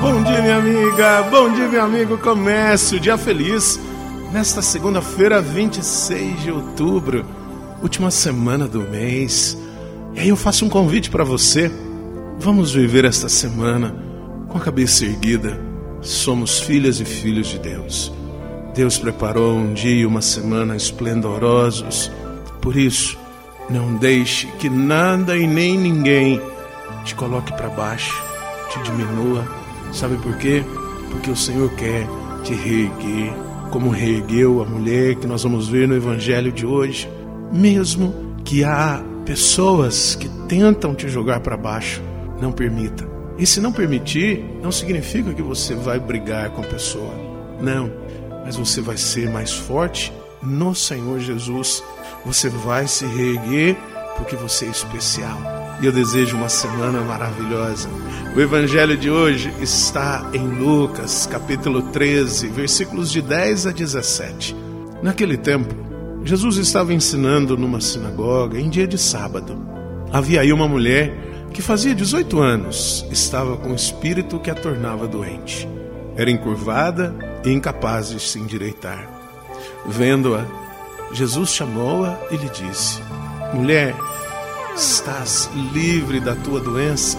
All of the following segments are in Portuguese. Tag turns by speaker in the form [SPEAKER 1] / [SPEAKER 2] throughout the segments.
[SPEAKER 1] Bom dia, minha amiga. Bom dia, meu amigo. Comece o dia feliz nesta segunda-feira, 26 de outubro, última semana do mês. E aí eu faço um convite para você. Vamos viver esta semana com a cabeça erguida. Somos filhas e filhos de Deus. Deus preparou um dia e uma semana esplendorosos. Por isso, não deixe que nada e nem ninguém te coloque para baixo, te diminua Sabe por quê? Porque o Senhor quer te reerguer, como reergueu a mulher que nós vamos ver no Evangelho de hoje. Mesmo que há pessoas que tentam te jogar para baixo, não permita. E se não permitir, não significa que você vai brigar com a pessoa. Não, mas você vai ser mais forte no Senhor Jesus. Você vai se reerguer porque você é especial e eu desejo uma semana maravilhosa. O evangelho de hoje está em Lucas, capítulo 13, versículos de 10 a 17. Naquele tempo, Jesus estava ensinando numa sinagoga em dia de sábado. Havia aí uma mulher que fazia 18 anos, estava com um espírito que a tornava doente. Era encurvada e incapaz de se endireitar. Vendo-a, Jesus chamou-a e lhe disse: Mulher, estás livre da tua doença.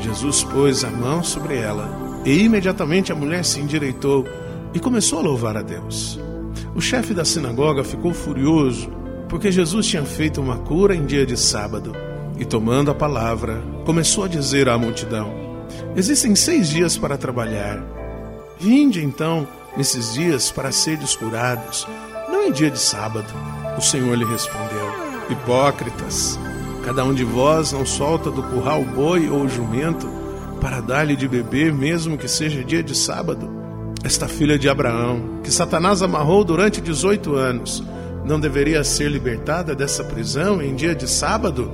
[SPEAKER 1] Jesus pôs a mão sobre ela e imediatamente a mulher se endireitou e começou a louvar a Deus. O chefe da sinagoga ficou furioso porque Jesus tinha feito uma cura em dia de sábado e, tomando a palavra, começou a dizer à multidão: Existem seis dias para trabalhar. Vinde então nesses dias para seres curados, não em dia de sábado. O Senhor lhe respondeu: Hipócritas, Cada um de vós não solta do curral boi ou jumento para dar-lhe de beber, mesmo que seja dia de sábado? Esta filha de Abraão, que Satanás amarrou durante 18 anos, não deveria ser libertada dessa prisão em dia de sábado?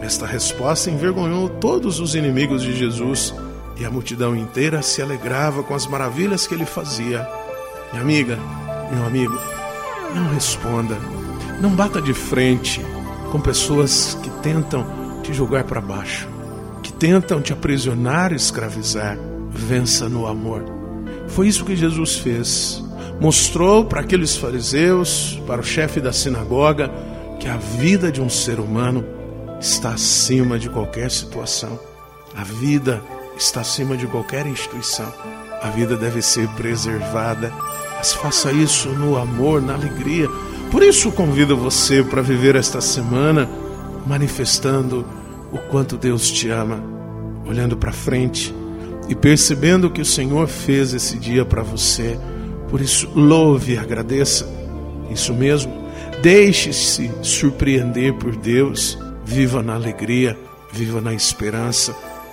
[SPEAKER 1] Esta resposta envergonhou todos os inimigos de Jesus e a multidão inteira se alegrava com as maravilhas que ele fazia. Minha amiga, meu amigo, não responda, não bata de frente com pessoas que tentam te jogar para baixo, que tentam te aprisionar e escravizar. Vença no amor. Foi isso que Jesus fez. Mostrou para aqueles fariseus, para o chefe da sinagoga, que a vida de um ser humano está acima de qualquer situação. A vida está acima de qualquer instituição. A vida deve ser preservada. Mas faça isso no amor, na alegria, por isso convido você para viver esta semana manifestando o quanto Deus te ama, olhando para frente e percebendo que o Senhor fez esse dia para você. Por isso, louve e agradeça. Isso mesmo. Deixe-se surpreender por Deus. Viva na alegria, viva na esperança,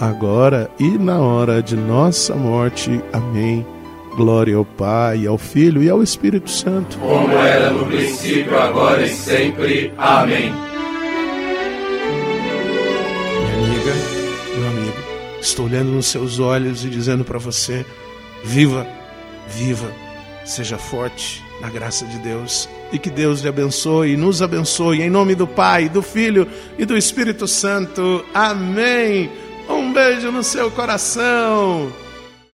[SPEAKER 1] agora e na hora de nossa morte. Amém. Glória ao Pai, ao Filho e ao Espírito Santo.
[SPEAKER 2] Como era no princípio, agora e sempre. Amém.
[SPEAKER 1] Estou olhando nos seus olhos e dizendo para você: viva, viva, seja forte na graça de Deus e que Deus lhe abençoe e nos abençoe em nome do Pai, do Filho e do Espírito Santo. Amém. Beijo no seu coração.